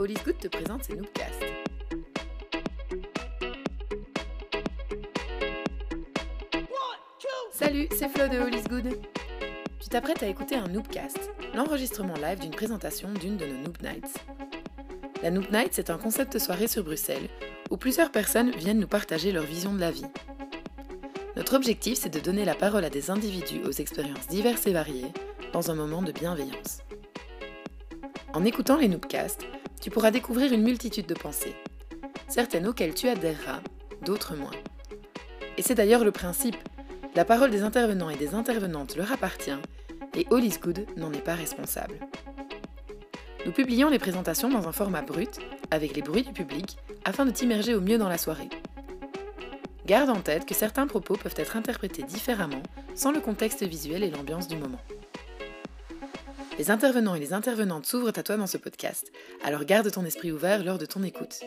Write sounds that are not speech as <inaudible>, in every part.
All Good te présente ses Noobcasts. Salut, c'est Flo de All Good. Tu t'apprêtes à écouter un Noobcast, l'enregistrement live d'une présentation d'une de nos Noob Nights. La Noob Night, c'est un concept de soirée sur Bruxelles où plusieurs personnes viennent nous partager leur vision de la vie. Notre objectif, c'est de donner la parole à des individus aux expériences diverses et variées dans un moment de bienveillance. En écoutant les Noobcasts, tu pourras découvrir une multitude de pensées, certaines auxquelles tu adhéreras, d'autres moins. Et c'est d'ailleurs le principe, la parole des intervenants et des intervenantes leur appartient, et All is Good n'en est pas responsable. Nous publions les présentations dans un format brut, avec les bruits du public, afin de t'immerger au mieux dans la soirée. Garde en tête que certains propos peuvent être interprétés différemment, sans le contexte visuel et l'ambiance du moment. Les intervenants et les intervenantes s'ouvrent à toi dans ce podcast, alors garde ton esprit ouvert lors de ton écoute.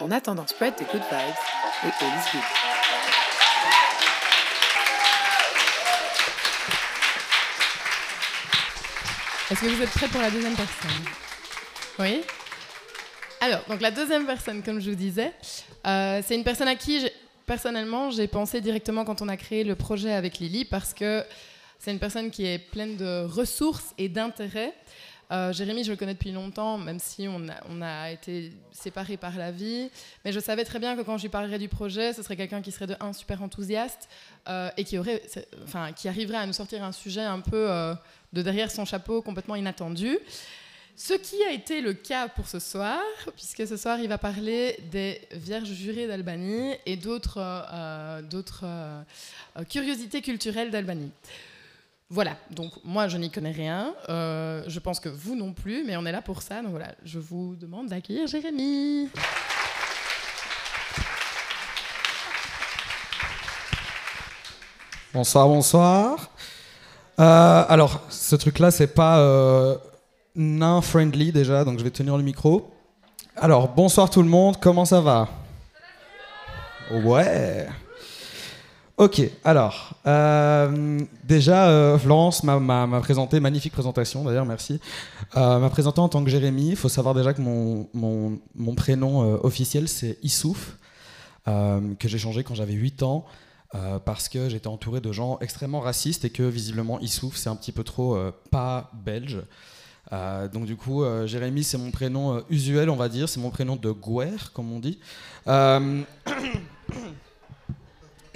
En attendant, spread the good vibes et all is good. Est-ce que vous êtes prêts pour la deuxième personne? Oui? Alors, donc la deuxième personne, comme je vous disais, euh, c'est une personne à qui, personnellement, j'ai pensé directement quand on a créé le projet avec Lily, parce que c'est une personne qui est pleine de ressources et d'intérêts. Euh, Jérémy, je le connais depuis longtemps, même si on a, été séparés par la vie. Mais je savais très bien que quand je lui parlerais du projet, ce serait quelqu'un qui serait de un super enthousiaste euh, et qui, arriverait à nous sortir un sujet un peu euh, de derrière son chapeau, complètement inattendu. Ce qui a été le cas pour ce soir, puisque ce soir il va parler des Vierges jurées d'Albanie et d'autres curiosités culturelles d'Albanie. Voilà, donc moi je n'y connais rien, euh, je pense que vous non plus, mais on est là pour ça, donc voilà, je vous demande d'accueillir Jérémy. Bonsoir, bonsoir. Euh, alors, ce truc-là, c'est pas euh, nain friendly déjà, donc je vais tenir le micro. Alors, bonsoir tout le monde, comment ça va? Ouais. Ok, alors, euh, déjà, euh, Florence m'a- présenté, magnifique présentation d'ailleurs, merci. Euh, m'a présenté en tant que Jérémy. Il faut savoir déjà que mon, prénom euh, officiel, c'est Issouf, que j'ai changé quand j'avais 8 ans. parce que j'étais entouré de gens extrêmement racistes et que visiblement Issouf c'est un petit peu trop pas belge. Donc du coup, Jérémy c'est mon prénom usuel on va dire, c'est mon prénom de guerre comme on dit.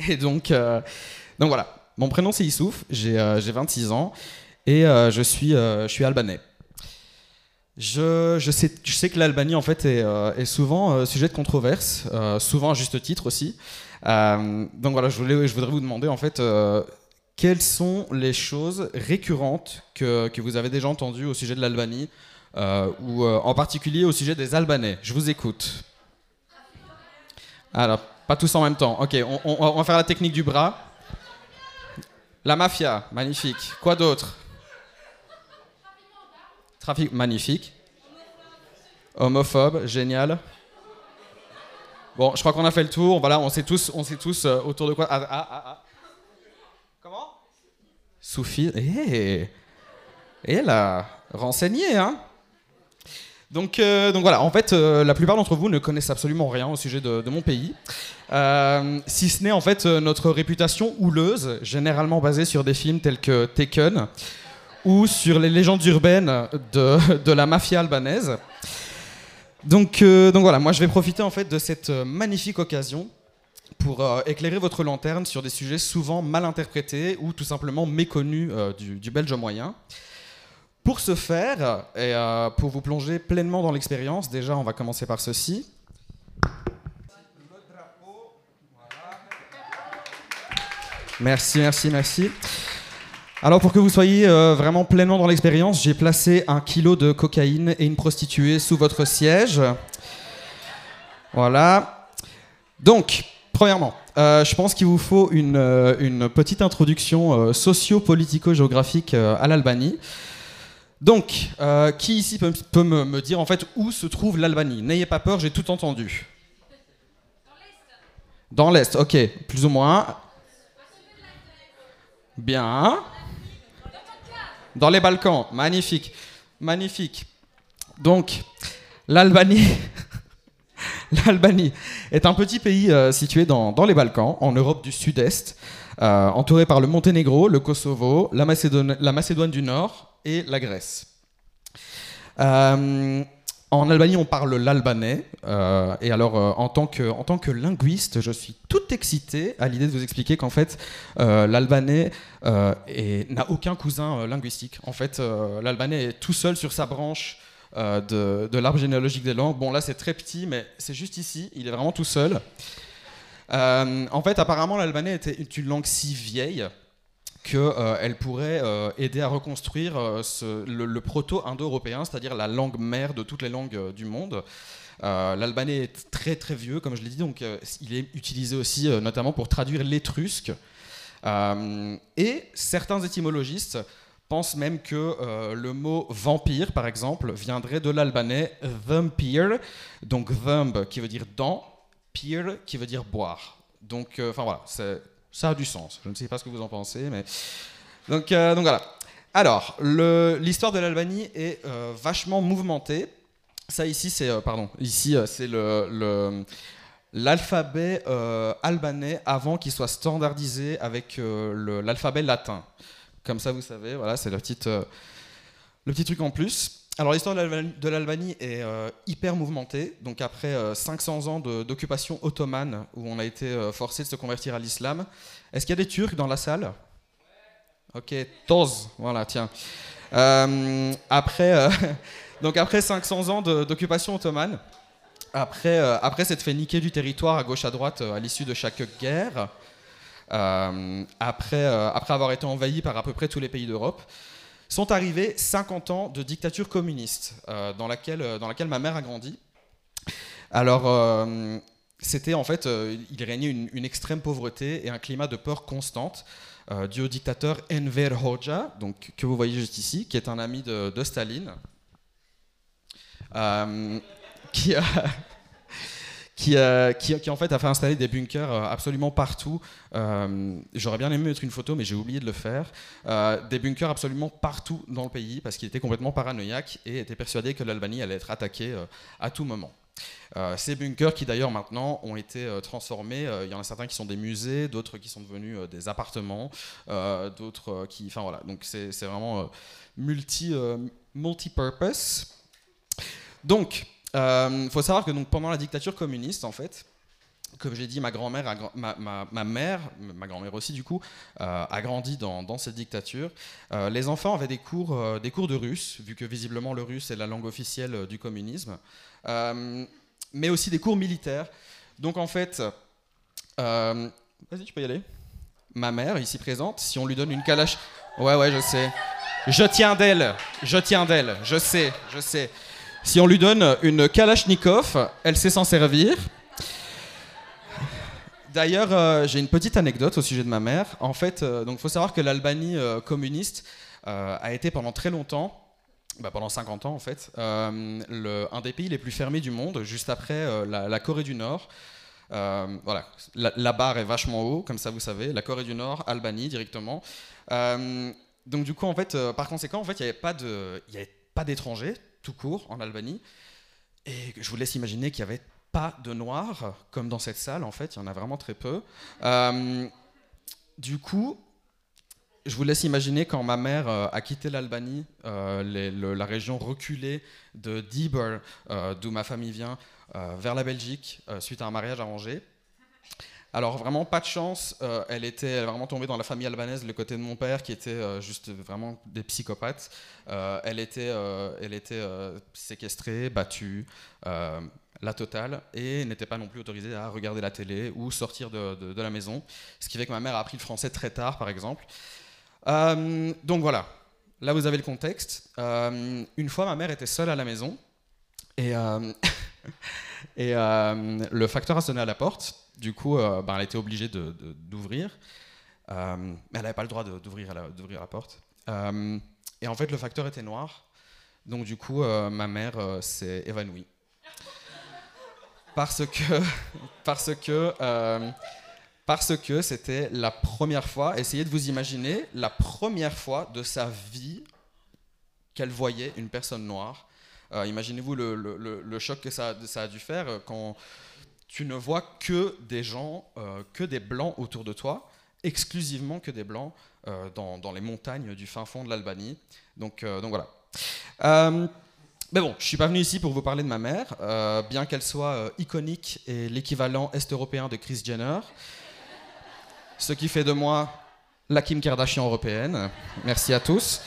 <laughs> Et donc, euh, donc voilà, mon prénom c'est Issouf, j'ai euh, j'ai 26 ans et euh, je, suis, euh, je suis albanais. Je, je, sais, je sais que l'Albanie en fait est, est souvent sujet de controverse, souvent à juste titre aussi. Donc voilà, je, voulais, je voudrais vous demander en fait quelles sont les choses récurrentes que, que vous avez déjà entendues au sujet de l'Albanie ou en particulier au sujet des Albanais? Je vous écoute. Alors, pas tous en même temps. Ok, on, va faire la technique du bras. La mafia, magnifique. Quoi d'autre? Trafic, magnifique. Homophobe, génial. Bon, je crois qu'on a fait le tour. Voilà, on sait tous, on sait tous euh, autour de quoi? Ah, ah, ah, ah. Comment? Soufi. Eh Et là, renseigné, hein donc, euh, donc voilà, en fait, euh, la plupart d'entre vous ne connaissent absolument rien au sujet de, mon pays. Euh, si ce n'est en fait notre réputation houleuse, généralement basée sur des films tels que Taken ou sur les légendes urbaines de, <laughs> la mafia albanaise. Donc, donc voilà, moi je vais profiter en fait de cette magnifique occasion pour éclairer votre lanterne sur des sujets souvent mal interprétés ou tout simplement méconnus du, du belge moyen. Pour ce faire, et euh, pour vous plonger pleinement dans l'expérience, déjà on va commencer par ceci. Merci, merci, merci. Alors pour que vous soyez euh, vraiment pleinement dans l'expérience, j'ai placé un kilo de cocaïne et une prostituée sous votre siège. Voilà. Donc, premièrement, euh, je pense qu'il vous faut une, une petite introduction socio-politico-géographique à l'Albanie. Donc, euh, qui ici peut, me, dire en fait où se trouve l'Albanie? N'ayez pas peur, j'ai tout entendu. Dans l'Est, ok, plus ou moins. Bien. Dans les Balkans, magnifique. Magnifique. Donc, l'Albanie. <laughs> L'Albanie est un petit pays euh, situé dans, les Balkans, en Europe du Sud-Est, euh, entouré par le Monténégro, le Kosovo, la Macédoine du Nord et la Grèce. Euh, en Albanie, on parle l'albanais. et alors, en, tant que, en tant que linguiste, je suis tout excité à l'idée de vous expliquer qu'en fait, l'albanais n'a aucun cousin linguistique. En fait, l'albanais est tout seul sur sa branche euh, de, l'arbre généalogique des langues. Bon, là, c'est très petit, mais c'est juste ici. Il est vraiment tout seul. Euh, en fait, apparemment, l'albanais était une langue si vieille qu'elle euh, pourrait aider à reconstruire le, proto-indo-européen, c'est-à-dire la langue mère de toutes les langues du monde. L'albanais est très très vieux, comme je l'ai dit, donc il est utilisé aussi notamment pour traduire l'étrusque. et certains étymologistes pense même que euh, le mot vampire, par exemple, viendrait de l'albanais vampire, donc vamb qui veut dire dent, peer qui veut dire boire. Donc, euh, enfin voilà, ça a du sens. Je ne sais pas ce que vous en pensez, mais donc, euh, voilà. Alors, l'histoire de l'Albanie est vachement mouvementée. Ça ici, c'est pardon, ici c'est l'alphabet albanais avant qu'il soit standardisé avec l'alphabet latin. Comme ça, vous savez, voilà, c'est euh, le petit truc en plus. Alors l'histoire de l'Albanie est euh, hyper mouvementée. Donc après 500 euh, ans d'occupation ottomane où on a été forcé de se convertir à l'islam, est-ce qu'il y a des Turcs dans la salle? Ok, Toz, voilà, tiens. après, <laughs> donc après 500 ans d'occupation ottomane, après, après s'être fait niquer du territoire à gauche à droite à l'issue de chaque guerre, euh, après, euh, après avoir été envahi par à peu près tous les pays d'Europe, sont arrivés 50 ans de dictature communiste euh, dans, laquelle, dans laquelle ma mère a grandi. Alors, c'était en fait, il régnait une, extrême pauvreté et un climat de peur constante dû au dictateur Enver Hoxha, donc, que vous voyez juste ici, qui est un ami de, de Staline, qui euh, qui, en fait a fait installer des bunkers euh, absolument partout. Euh, j'aurais bien aimé mettre une photo, mais j'ai oublié de le faire. des bunkers absolument partout dans le pays parce qu'il était complètement paranoïaque et était persuadé que l'Albanie allait être attaquée à tout moment. ces bunkers qui d'ailleurs maintenant ont été transformés, il y en a certains qui sont des musées, d'autres qui sont devenus des appartements, d'autres qui... Enfin voilà, donc c'est vraiment multi, multi-purpose. Donc, il euh, faut savoir que donc, pendant la dictature communiste, en fait, comme j'ai dit, ma grand-mère, ma, mère, ma grand-mère aussi du coup, euh, a grandi dans, dans cette dictature. Euh, les enfants avaient des cours, des cours de russe, vu que visiblement le russe est la langue officielle du communisme, mais aussi des cours militaires. Donc en fait, vas-y, tu peux y aller. Ma mère, ici présente, si on lui donne une calache, ouais, ouais, je sais. Je tiens d'elle, je tiens d'elle, je sais, je sais. Si on lui donne une Kalachnikov, elle sait s'en servir. D'ailleurs, euh, j'ai une petite anecdote au sujet de ma mère. En fait, euh, donc faut savoir que l'Albanie euh, communiste a été pendant très longtemps, bah, pendant 50 ans en fait, un des pays les plus fermés du monde, juste après la, Corée du Nord. voilà, la, barre est vachement haut, comme ça vous savez. La Corée du Nord, Albanie directement. donc du coup, en fait, par conséquent, en fait, il n'y avait pas d'étrangers tout court en Albanie. Et je vous laisse imaginer qu'il n'y avait pas de noirs, comme dans cette salle, en fait, il y en a vraiment très peu. Euh, du coup, je vous laisse imaginer quand ma mère euh, a quitté l'Albanie, euh, la région reculée de Dieber, d'où ma famille vient, vers la Belgique, suite à un mariage arrangé. Alors vraiment pas de chance, euh, elle était vraiment tombée dans la famille albanaise, le côté de mon père qui était euh, juste vraiment des psychopathes. Euh, elle était, elle était séquestrée, battue, la totale, et n'était pas non plus autorisée à regarder la télé ou sortir de, la maison. Ce qui fait que ma mère a appris le français très tard, par exemple. donc voilà, là vous avez le contexte. une fois, ma mère était seule à la maison, et <laughs> le facteur a sonné à la porte. Du coup, euh, ben, elle était obligée d'ouvrir. Euh, mais elle n'avait pas le droit d'ouvrir la, porte. Euh, et en fait, le facteur était noir. Donc, du coup, ma mère s'est évanouie. Parce que. <laughs> Parce que. parce que c'était la première fois, essayez de vous imaginer, la première fois de sa vie qu'elle voyait une personne noire. Imaginez-vous le, choc que ça, ça, a dû faire quand tu ne vois que des gens, que des blancs autour de toi, exclusivement que des blancs dans, dans, les montagnes du fin fond de l'Albanie. Donc, donc voilà. Mais bon, je suis pas venu ici pour vous parler de ma mère, euh, bien qu'elle soit euh, iconique et l'équivalent est-européen de Chris Jenner. Ce qui fait de moi la Kim Kardashian européenne. Merci à tous.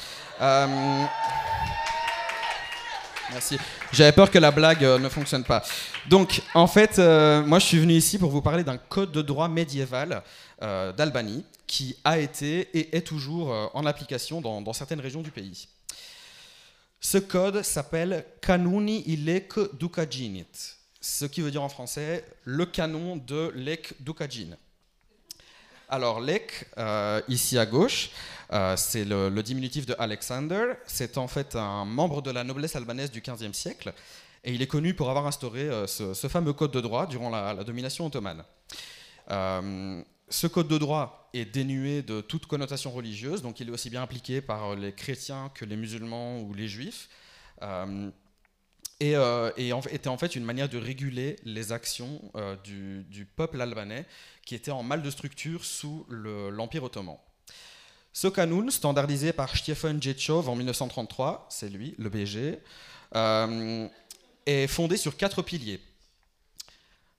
Euh, merci. J'avais peur que la blague ne fonctionne pas. Donc, en fait, moi, je suis venu ici pour vous parler d'un code de droit médiéval d'Albanie qui a été et est toujours en application dans certaines régions du pays. Ce code s'appelle Kanuni ilek dukajinit, ce qui veut dire en français le canon de Lek Dukajin. Alors Lek, euh, ici à gauche, euh, c'est le, diminutif de Alexander. C'est en fait un membre de la noblesse albanaise du XVe siècle, et il est connu pour avoir instauré euh, ce, fameux code de droit durant la, la domination ottomane. Ce code de droit est dénué de toute connotation religieuse, donc il est aussi bien appliqué par les chrétiens que les musulmans ou les juifs, euh, et, euh, était en fait une manière de réguler les actions euh, du, peuple albanais qui était en mal de structure sous l'Empire ottoman. Ce canon, standardisé par Stefan Jetchov en 1933, c'est lui, le BG, est fondé sur quatre piliers.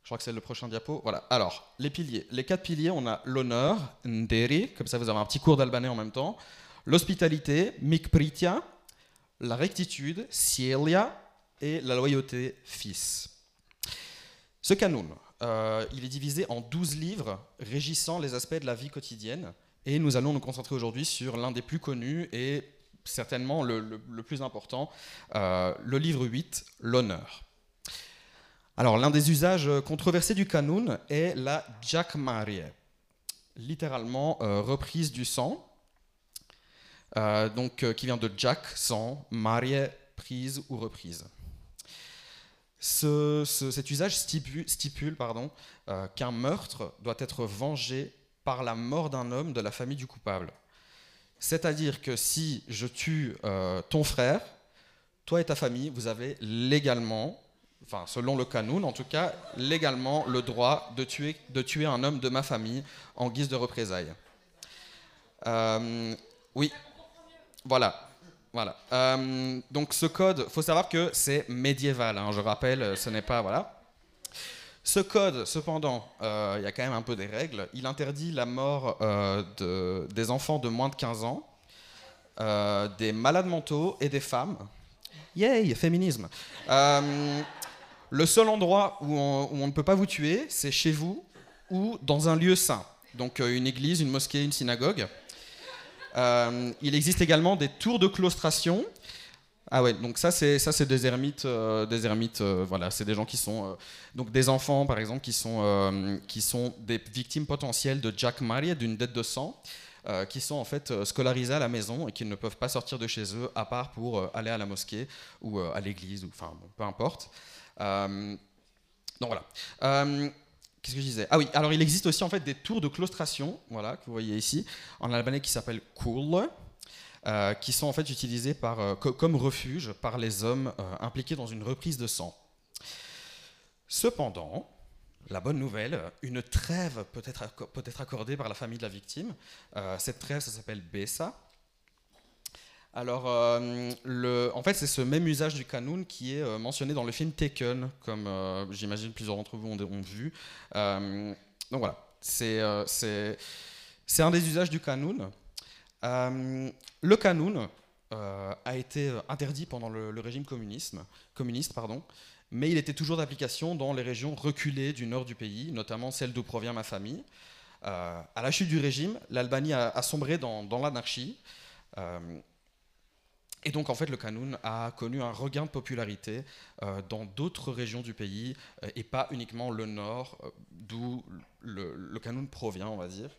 Je crois que c'est le prochain diapo. Voilà. Alors, les piliers. Les quatre piliers, on a l'honneur, nderi, comme ça vous avez un petit cours d'albanais en même temps. L'hospitalité, mikpritia. La rectitude, sielia. Et la loyauté, fils. Ce canon, euh, il est divisé en 12 livres régissant les aspects de la vie quotidienne. Et nous allons nous concentrer aujourd'hui sur l'un des plus connus et certainement le, plus important, euh, le livre 8, l'honneur. Alors, l'un des usages controversés du canon est la Marie, littéralement euh, reprise du sang, donc, qui vient de Jack, sang, Marie, prise ou reprise. Cet usage stipule, stipule qu'un meurtre doit être vengé par la mort d'un homme de la famille du coupable. C'est-à-dire que si je tue ton frère, toi et ta famille, vous avez légalement enfin selon le canon en tout cas, légalement le droit de tuer, de tuer un homme de ma famille en guise de représailles. Euh, oui, voilà. Voilà. Euh, donc ce code, faut savoir que c'est médiéval, hein, je rappelle, ce n'est pas... Voilà. Ce code, cependant, euh, il y a quand même un peu des règles. Il interdit la mort de, des enfants de moins de 15 ans, des malades mentaux et des femmes. Yay, féminisme. Le seul endroit où on, ne peut pas vous tuer, c'est chez vous ou dans un lieu saint. Donc euh, une église, une mosquée, une synagogue. Euh, il existe également des tours de claustration. Ah ouais, donc ça c'est ça c'est des ermites, euh, des ermites, voilà, c'est des gens qui sont donc des enfants par exemple qui sont qui sont des victimes potentielles de Jack Marie, d'une dette de sang, qui sont en fait scolarisés à la maison et qui ne peuvent pas sortir de chez eux à part pour aller à la mosquée ou à l'église ou enfin peu importe. Euh, donc voilà. Euh, qu'est-ce que je disais? Ah oui, alors il existe aussi en fait des tours de claustration, voilà, que vous voyez ici, en albanais qui s'appellent kul, euh, qui sont en fait utilisés par, comme refuge par les hommes impliqués dans une reprise de sang. Cependant, la bonne nouvelle, une trêve peut être, peut être accordée par la famille de la victime. cette trêve, ça s'appelle Bessa. Alors, euh, en fait, c'est ce même usage du canon qui est euh, mentionné dans le film Taken, comme euh, j'imagine plusieurs d'entre vous ont, vu. donc voilà, c'est un des usages du canon. le canon a été interdit pendant le, régime communiste, pardon, mais il était toujours d'application dans les régions reculées du nord du pays, notamment celle d'où provient ma famille. à la chute du régime, l'Albanie a, sombré dans l'anarchie. Et donc, en fait, le canon a connu un regain de popularité euh, dans d'autres régions du pays euh, et pas uniquement le nord, euh, d'où le, le provient, on va dire.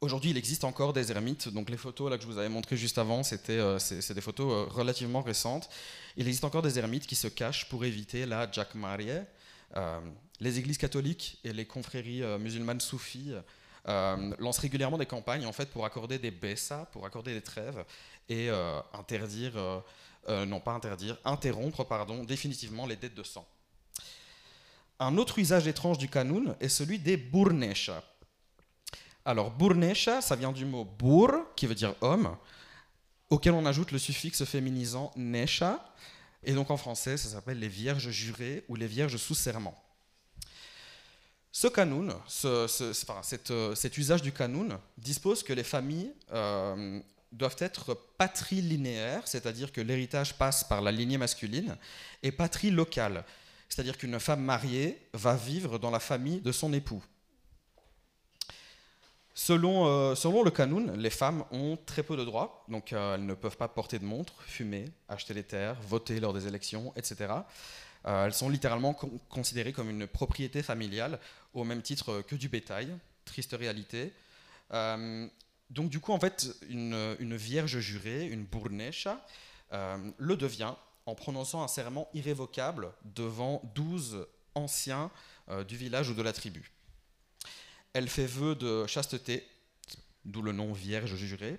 Aujourd'hui, il existe encore des ermites. Donc, les photos là, que je vous avais montrées juste avant, c'était c'est des photos relativement récentes. Il existe encore des ermites qui se cachent pour éviter la Jack Marie. les églises catholiques et les confréries musulmanes soufis lance régulièrement des campagnes en fait pour accorder des BSA, pour accorder des trêves et interdire, non pas interdire, interrompre pardon, définitivement les dettes de sang. Un autre usage étrange du kanoun est celui des burnesha. Alors, burnesha, ça vient du mot bur, qui veut dire homme, auquel on ajoute le suffixe féminisant nesha, et donc en français, ça s'appelle les vierges jurées ou les vierges sous serment. Ce kanoun, ce, euh, cet usage du kanoun, dispose que les familles euh, doivent être patrilinéaires, c'est-à-dire que l'héritage passe par la lignée masculine, et patrilocale, c'est-à-dire qu'une femme mariée va vivre dans la famille de son époux. Selon, euh, le Kanoun, les femmes ont très peu de droits, donc elles ne peuvent pas porter de montre, fumer, acheter des terres, voter lors des élections, etc. Euh, elles sont littéralement considérées comme une propriété familiale au même titre que du bétail. Triste réalité. donc du coup, en fait, une, vierge jurée, une bournesha, le devient en prononçant un serment irrévocable devant douze anciens euh, du village ou de la tribu. Elle fait vœu de chasteté, d'où le nom Vierge jurée,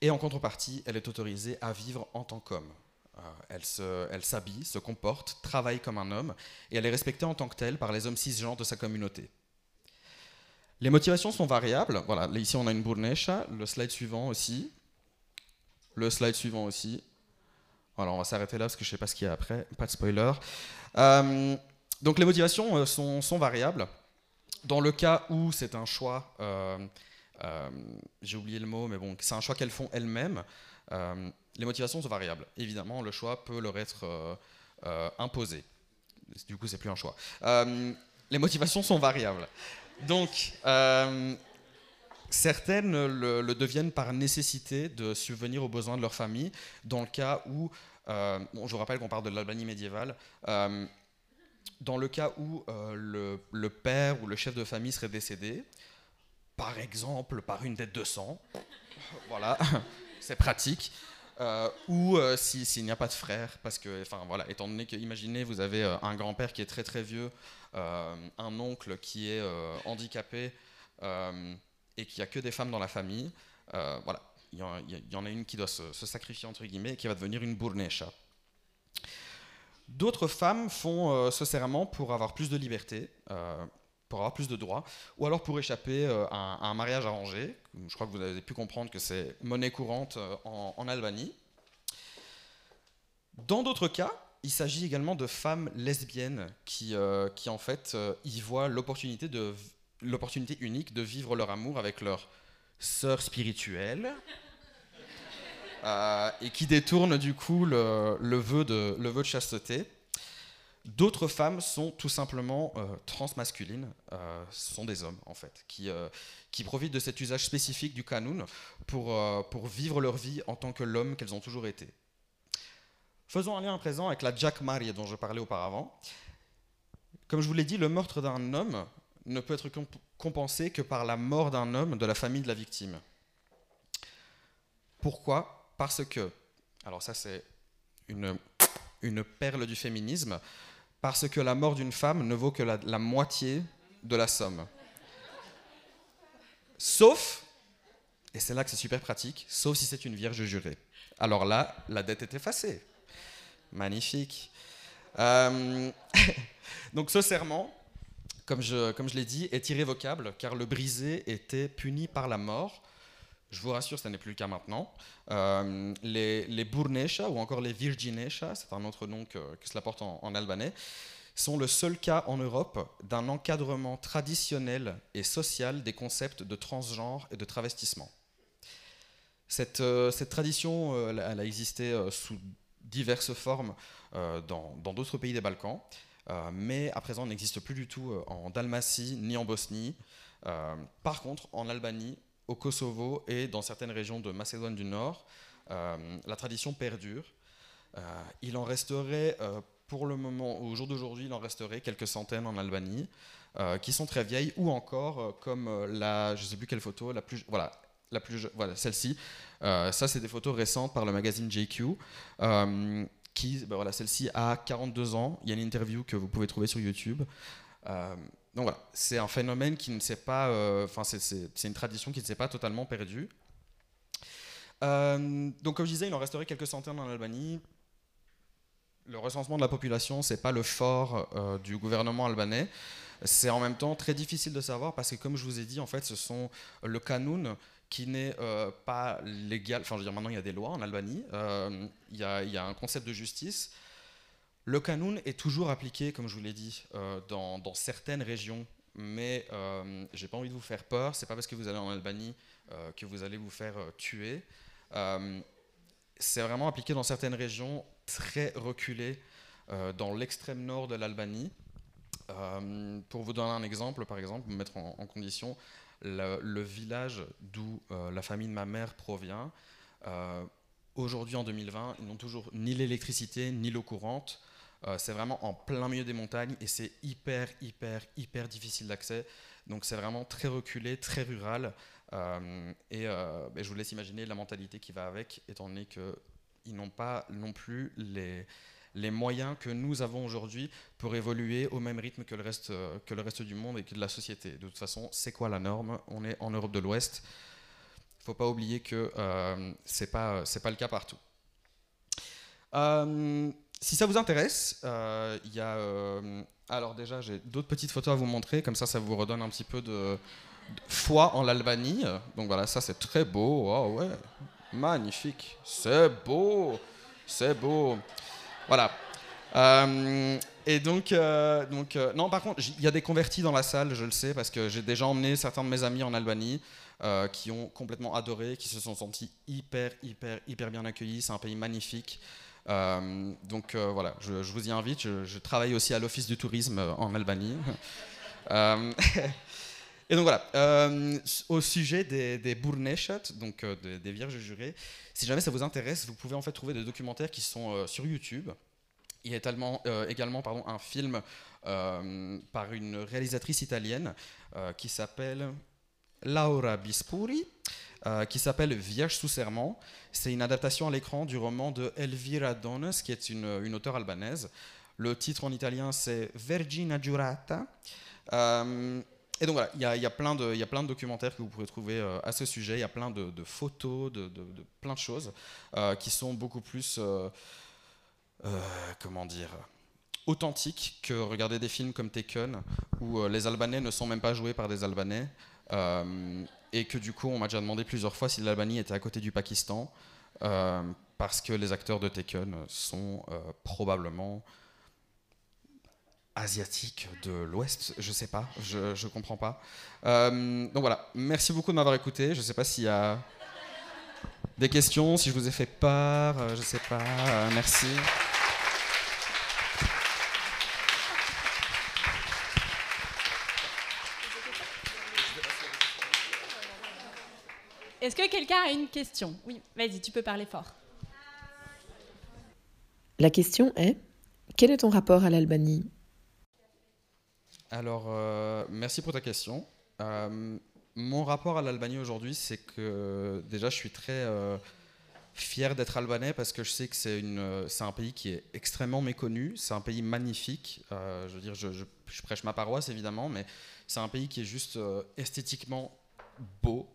et en contrepartie, elle est autorisée à vivre en tant qu'homme. Euh, elle s'habille, se, comporte, travaille comme un homme, et elle est respectée en tant que telle par les hommes cisgenres de sa communauté. Les motivations sont variables. Voilà, ici on a une bournesha, le slide suivant aussi. Le slide suivant aussi. Alors on va s'arrêter là parce que je ne sais pas ce qu'il y a après, pas de spoiler. Euh, donc les motivations euh, sont, variables. Dans le cas où c'est un choix, j'ai oublié le mot, mais bon, c'est un choix qu'elles font elles-mêmes, les motivations sont variables. Évidemment, le choix peut leur être imposé. Du coup, c'est plus un choix. les motivations sont variables. Donc, Certaines le, deviennent par nécessité de subvenir aux besoins de leur famille, dans le cas où, euh, je vous rappelle qu'on parle de l'Albanie médiévale, euh, dans le cas où euh, le, père ou le chef de famille serait décédé, par exemple par une dette de sang, voilà, <laughs> c'est pratique, ou s'il n'y a pas de frère, parce que, enfin voilà, étant donné que, imaginez, vous avez un grand-père qui est très très vieux, un oncle qui est handicapé, et qu'il n'y a que des femmes dans la famille, euh, voilà, il y, en a une qui doit se, sacrifier entre guillemets et qui va devenir une bournesha. D'autres femmes font euh, ce serment pour avoir plus de liberté, euh, pour avoir plus de droits, ou alors pour échapper à, un mariage arrangé. Je crois que vous avez pu comprendre que c'est monnaie courante en, Albanie. Dans d'autres cas, il s'agit également de femmes lesbiennes qui, qui en fait y voient l'opportunité de l'opportunité unique de vivre leur amour avec leur sœur spirituelle. Euh, et qui détournent du coup le, vœu, de, le vœu de chasteté. D'autres femmes sont tout simplement euh, transmasculines, euh, ce sont des hommes en fait, qui, qui profitent de cet usage spécifique du kanoun pour, pour vivre leur vie en tant que l'homme qu'elles ont toujours été. Faisons un lien à présent avec la Jack Marie dont je parlais auparavant. Comme je vous l'ai dit, le meurtre d'un homme ne peut être compensé que par la mort d'un homme de la famille de la victime. Pourquoi? Parce que, alors ça c'est une perle du féminisme, parce que la mort d'une femme ne vaut que la, moitié de la somme. Sauf, et c'est là que c'est super pratique, sauf si c'est une vierge jurée. Alors là, la dette est effacée. Magnifique. Euh, <laughs> donc ce serment, comme je l'ai dit, est irrévocable car le brisé était puni par la mort. Je vous rassure, ce n'est plus le cas maintenant. Euh, les, Burnesha ou encore les Virginesha, c'est un autre nom que, cela porte en, albanais, sont le seul cas en Europe d'un encadrement traditionnel et social des concepts de transgenre et de travestissement. Cette, euh, tradition, euh, elle a existé sous diverses formes dans d'autres pays des Balkans. Mais à présent n'existe plus du tout en Dalmatie ni en Bosnie. Par contre, en Albanie, au Kosovo et dans certaines régions de Macédoine du Nord, la tradition perdure. il en resterait, pour le moment, au jour d'aujourd'hui, il en resterait quelques centaines en Albanie, qui sont très vieilles, ou encore comme la, je ne sais plus quelle photo, la plus, voilà, la plus, voilà, celle-ci. ça, c'est des photos récentes par le magazine JQ qui, ben voilà, celle-ci a 42 ans. Il y a une interview que vous pouvez trouver sur YouTube. Donc voilà, c'est un phénomène qui ne s'est pas, euh, enfin c'est une tradition qui ne s'est pas totalement perdue. Euh, donc comme je disais, il en resterait quelques centaines en Albanie. Le recensement de la population, c'est pas le fort euh, du gouvernement albanais. C'est en même temps très difficile de savoir parce que comme je vous ai dit, en fait, ce sont le canoun qui n'est pas légal. Enfin, je veux dire, maintenant il y a des lois en Albanie. Il y, a un concept de justice. Le canoun est toujours appliqué, comme je vous l'ai dit, euh, dans, certaines régions, mais euh, j'ai pas envie de vous faire peur. C'est pas parce que vous allez en Albanie euh, que vous allez vous faire tuer. c'est vraiment appliqué dans certaines régions très reculées, dans l'extrême nord de l'Albanie. pour vous donner un exemple, par exemple, vous mettre en, condition, le village d'où la famille de ma mère provient. Aujourd'hui, en 2020, ils n'ont toujours ni l'électricité ni l'eau courante. Euh, c'est vraiment en plein milieu des montagnes et c'est hyper, hyper, hyper difficile d'accès. Donc c'est vraiment très reculé, très rural. Euh, et euh, ben, je vous laisse imaginer la mentalité qui va avec, étant donné qu'ils n'ont pas non plus les, les moyens que nous avons aujourd'hui pour évoluer au même rythme que le, reste, que le reste du monde et que de la société. De toute façon, c'est quoi la norme? On est en Europe de l'Ouest. Il ne faut pas oublier que ce n'est pas le cas partout. Si ça vous intéresse, euh, il y a. Euh, alors, déjà, j'ai d'autres petites photos à vous montrer, comme ça, ça vous redonne un petit peu de, foi en l'Albanie. Donc voilà, ça, c'est très beau. Oh, ouais, magnifique. C'est beau. C'est beau. Voilà. Euh, et donc, donc non, par contre, il y a des convertis dans la salle, je le sais, parce que j'ai déjà emmené certains de mes amis en Albanie. qui ont complètement adoré, qui se sont sentis hyper, hyper, hyper bien accueillis. C'est un pays magnifique. Euh, donc euh, voilà, je, vous y invite. Je, travaille aussi à l'Office du tourisme euh, en Albanie. <laughs> <laughs> et donc voilà, au sujet des, des donc des, vierges jurées, si jamais ça vous intéresse, vous pouvez en fait trouver des documentaires qui sont sur YouTube. Il y a également, également pardon, un film par une réalisatrice italienne qui s'appelle Laura Bispuri. Euh, qui s'appelle Vierge sous serment. C'est une adaptation à l'écran du roman de Elvira Dones, qui est une, auteure albanaise. Le titre en italien, c'est Vergina giurata. Euh, et donc voilà, il y, a plein de documentaires que vous pourrez trouver euh, à ce sujet. Il y a plein de, photos, de, de, plein de choses qui sont beaucoup plus, comment dire, authentiques que regarder des films comme Taken, où les Albanais ne sont même pas joués par des Albanais et que du coup, on m'a déjà demandé plusieurs fois si l'Albanie était à côté du Pakistan, euh, parce que les acteurs de Taken sont euh, probablement asiatiques de l'Ouest, je sais pas, je, je comprends pas. Euh, donc voilà, merci beaucoup de m'avoir écouté. Je sais pas s'il y a des questions, si je vous ai fait peur, je sais pas. merci. Quelqu'un a une question Oui, vas-y, tu peux parler fort. La question est, quel est ton rapport à l'Albanie? Alors, euh, merci pour ta question. Euh, mon rapport à l'Albanie aujourd'hui, c'est que déjà, je suis très euh, fier d'être albanais parce que je sais que c'est un pays qui est extrêmement méconnu. C'est un pays magnifique. je veux dire, je, je, prêche ma paroisse évidemment, mais c'est un pays qui est juste esthétiquement beau.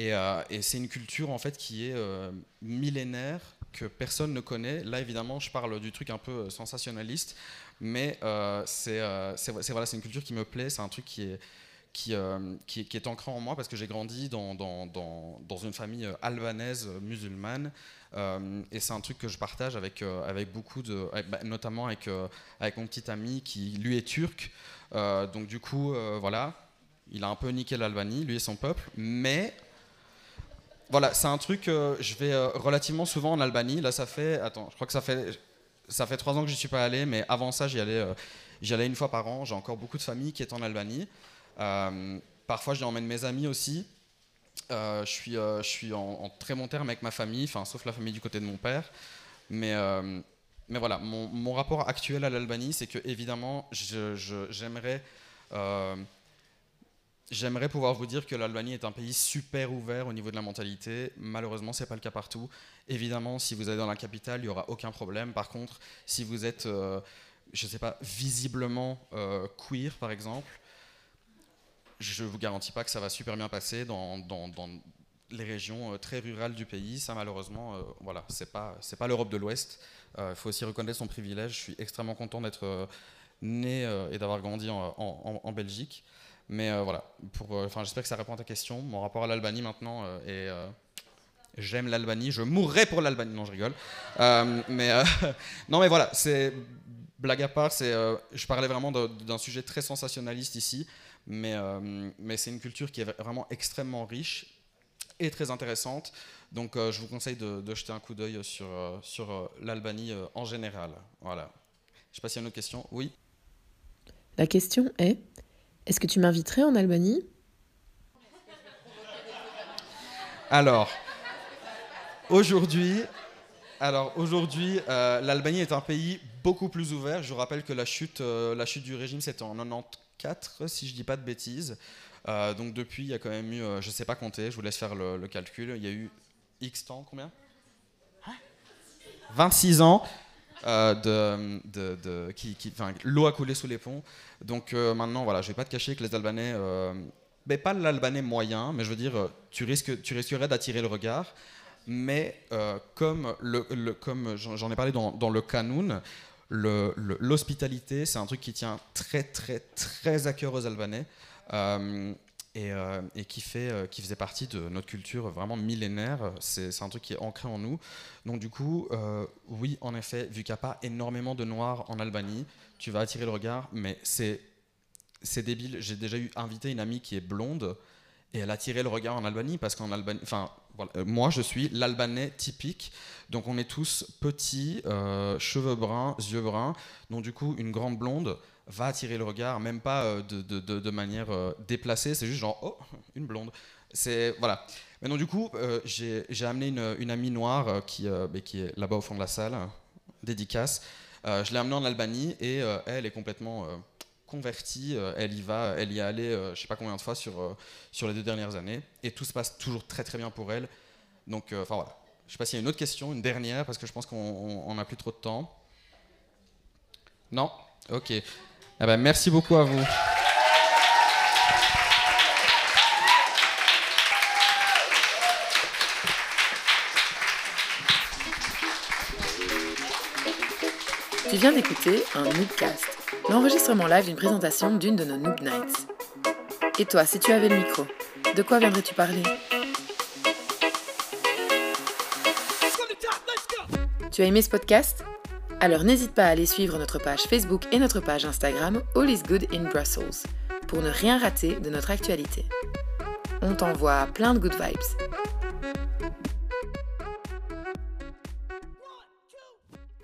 Euh, et, c'est une culture en fait qui est euh, millénaire, que personne ne connaît. Là, évidemment, je parle du truc un peu euh, sensationnaliste, mais c'est voilà, une culture qui me plaît, c'est un truc qui est, qui, ancré en moi parce que j'ai grandi dans, dans, dans, dans, une famille albanaise musulmane. et c'est un truc que je partage avec, avec beaucoup de. Bah, notamment avec, avec mon petit ami qui, lui, est turc. donc, du coup, voilà, il a un peu niqué l'Albanie, lui et son peuple. Mais voilà, c'est un truc, euh, je vais euh, relativement souvent en Albanie. Là, ça fait, attends, je crois que ça fait, ça fait trois ans que je n'y suis pas allé, mais avant ça, j'y allais, euh, j'y allais une fois par an. J'ai encore beaucoup de familles qui est en Albanie. parfois, j'y emmène mes amis aussi. je suis, je suis en, très bon terme avec ma famille, enfin, sauf la famille du côté de mon père. Mais, mais voilà, mon, mon, rapport actuel à l'Albanie, c'est que évidemment, j'aimerais J'aimerais pouvoir vous dire que l'Albanie est un pays super ouvert au niveau de la mentalité. Malheureusement, ce n'est pas le cas partout. Évidemment, si vous êtes dans la capitale, il n'y aura aucun problème. Par contre, si vous êtes euh, je sais pas, visiblement euh, queer, par exemple, je vous garantis pas que ça va super bien passer dans, les régions très rurales du pays. Ça, malheureusement, voilà, c'est pas, c'est pas l'Europe de l'Ouest. Il faut aussi reconnaître son privilège. Je suis extrêmement content d'être né et d'avoir grandi en Belgique. Mais voilà, pour, enfin, j'espère que ça répond à ta question. Mon rapport à l'Albanie maintenant est J'aime l'Albanie, je mourrais pour l'Albanie. Non, je rigole. Euh, mais euh, <laughs> non, mais voilà, c'est blague à part. C'est, euh, je parlais vraiment d'un sujet très sensationnaliste ici, mais mais c'est une culture qui est vraiment extrêmement riche et très intéressante. Donc, je vous conseille de, de, jeter un coup d'œil sur sur l'Albanie en général. Voilà. Je sais pas s'il y a une autre question. Oui. La question est est-ce que tu m'inviterais en Albanie? Alors. Aujourd'hui, euh, l'Albanie est un pays beaucoup plus ouvert. Je rappelle que la chute, euh, la chute du régime, c'était en 94, si je dis pas de bêtises. Euh, donc depuis, il y a quand même eu, je sais pas compter, je vous laisse faire le, calcul. Il y a eu X temps, combien? 26 ans de, de, qui, qui l'eau a coulé sous les ponts. Donc maintenant, voilà, je vais pas te cacher que les Albanais, mais pas l'Albanais moyen, mais je veux dire, tu risques, tu risquerais d'attirer le regard mais euh, comme, le, comme j'en ai parlé dans, dans le Kanoun, l'hospitalité, c'est un truc qui tient très, très, très à cœur aux Albanais euh, et, euh, et, qui, fait, qui faisait partie de notre culture vraiment millénaire. C'est un truc qui est ancré en nous. Donc, du coup, oui, en effet, vu qu'il n'y a pas énormément de noirs en Albanie, tu vas attirer le regard, mais c'est débile. J'ai déjà eu invité une amie qui est blonde et elle a attiré le regard en Albanie parce qu'en Albanie, enfin, euh, moi, je suis l'Albanais typique. Donc, on est tous petits, euh, cheveux bruns, yeux bruns. Donc, du coup, une grande blonde va attirer le regard, même pas euh, de, manière déplacée. C'est juste genre, oh, <laughs> une blonde. C'est voilà. Mais donc, du coup, j'ai amené une, amie noire qui, qui est là-bas au fond de la salle, dédicace. je l'ai amenée en Albanie et elle est complètement convertie, euh, elle y va, elle y est allée, euh, je sais pas combien de fois sur, euh, sur les deux dernières années, et tout se passe toujours très très bien pour elle. Donc, enfin voilà. Je sais pas s'il y a une autre question, une dernière, parce que je pense qu'on n'a plus trop de temps. Non? Ok. Eh ben, merci beaucoup à vous. Tu viens d'écouter un Noobcast, l'enregistrement live d'une présentation d'une de nos Noob Nights. Et toi, si tu avais le micro, de quoi viendrais-tu parler? Tu as aimé ce podcast? Alors n'hésite pas à aller suivre notre page Facebook et notre page Instagram All is Good in Brussels pour ne rien rater de notre actualité. On t'envoie plein de good vibes.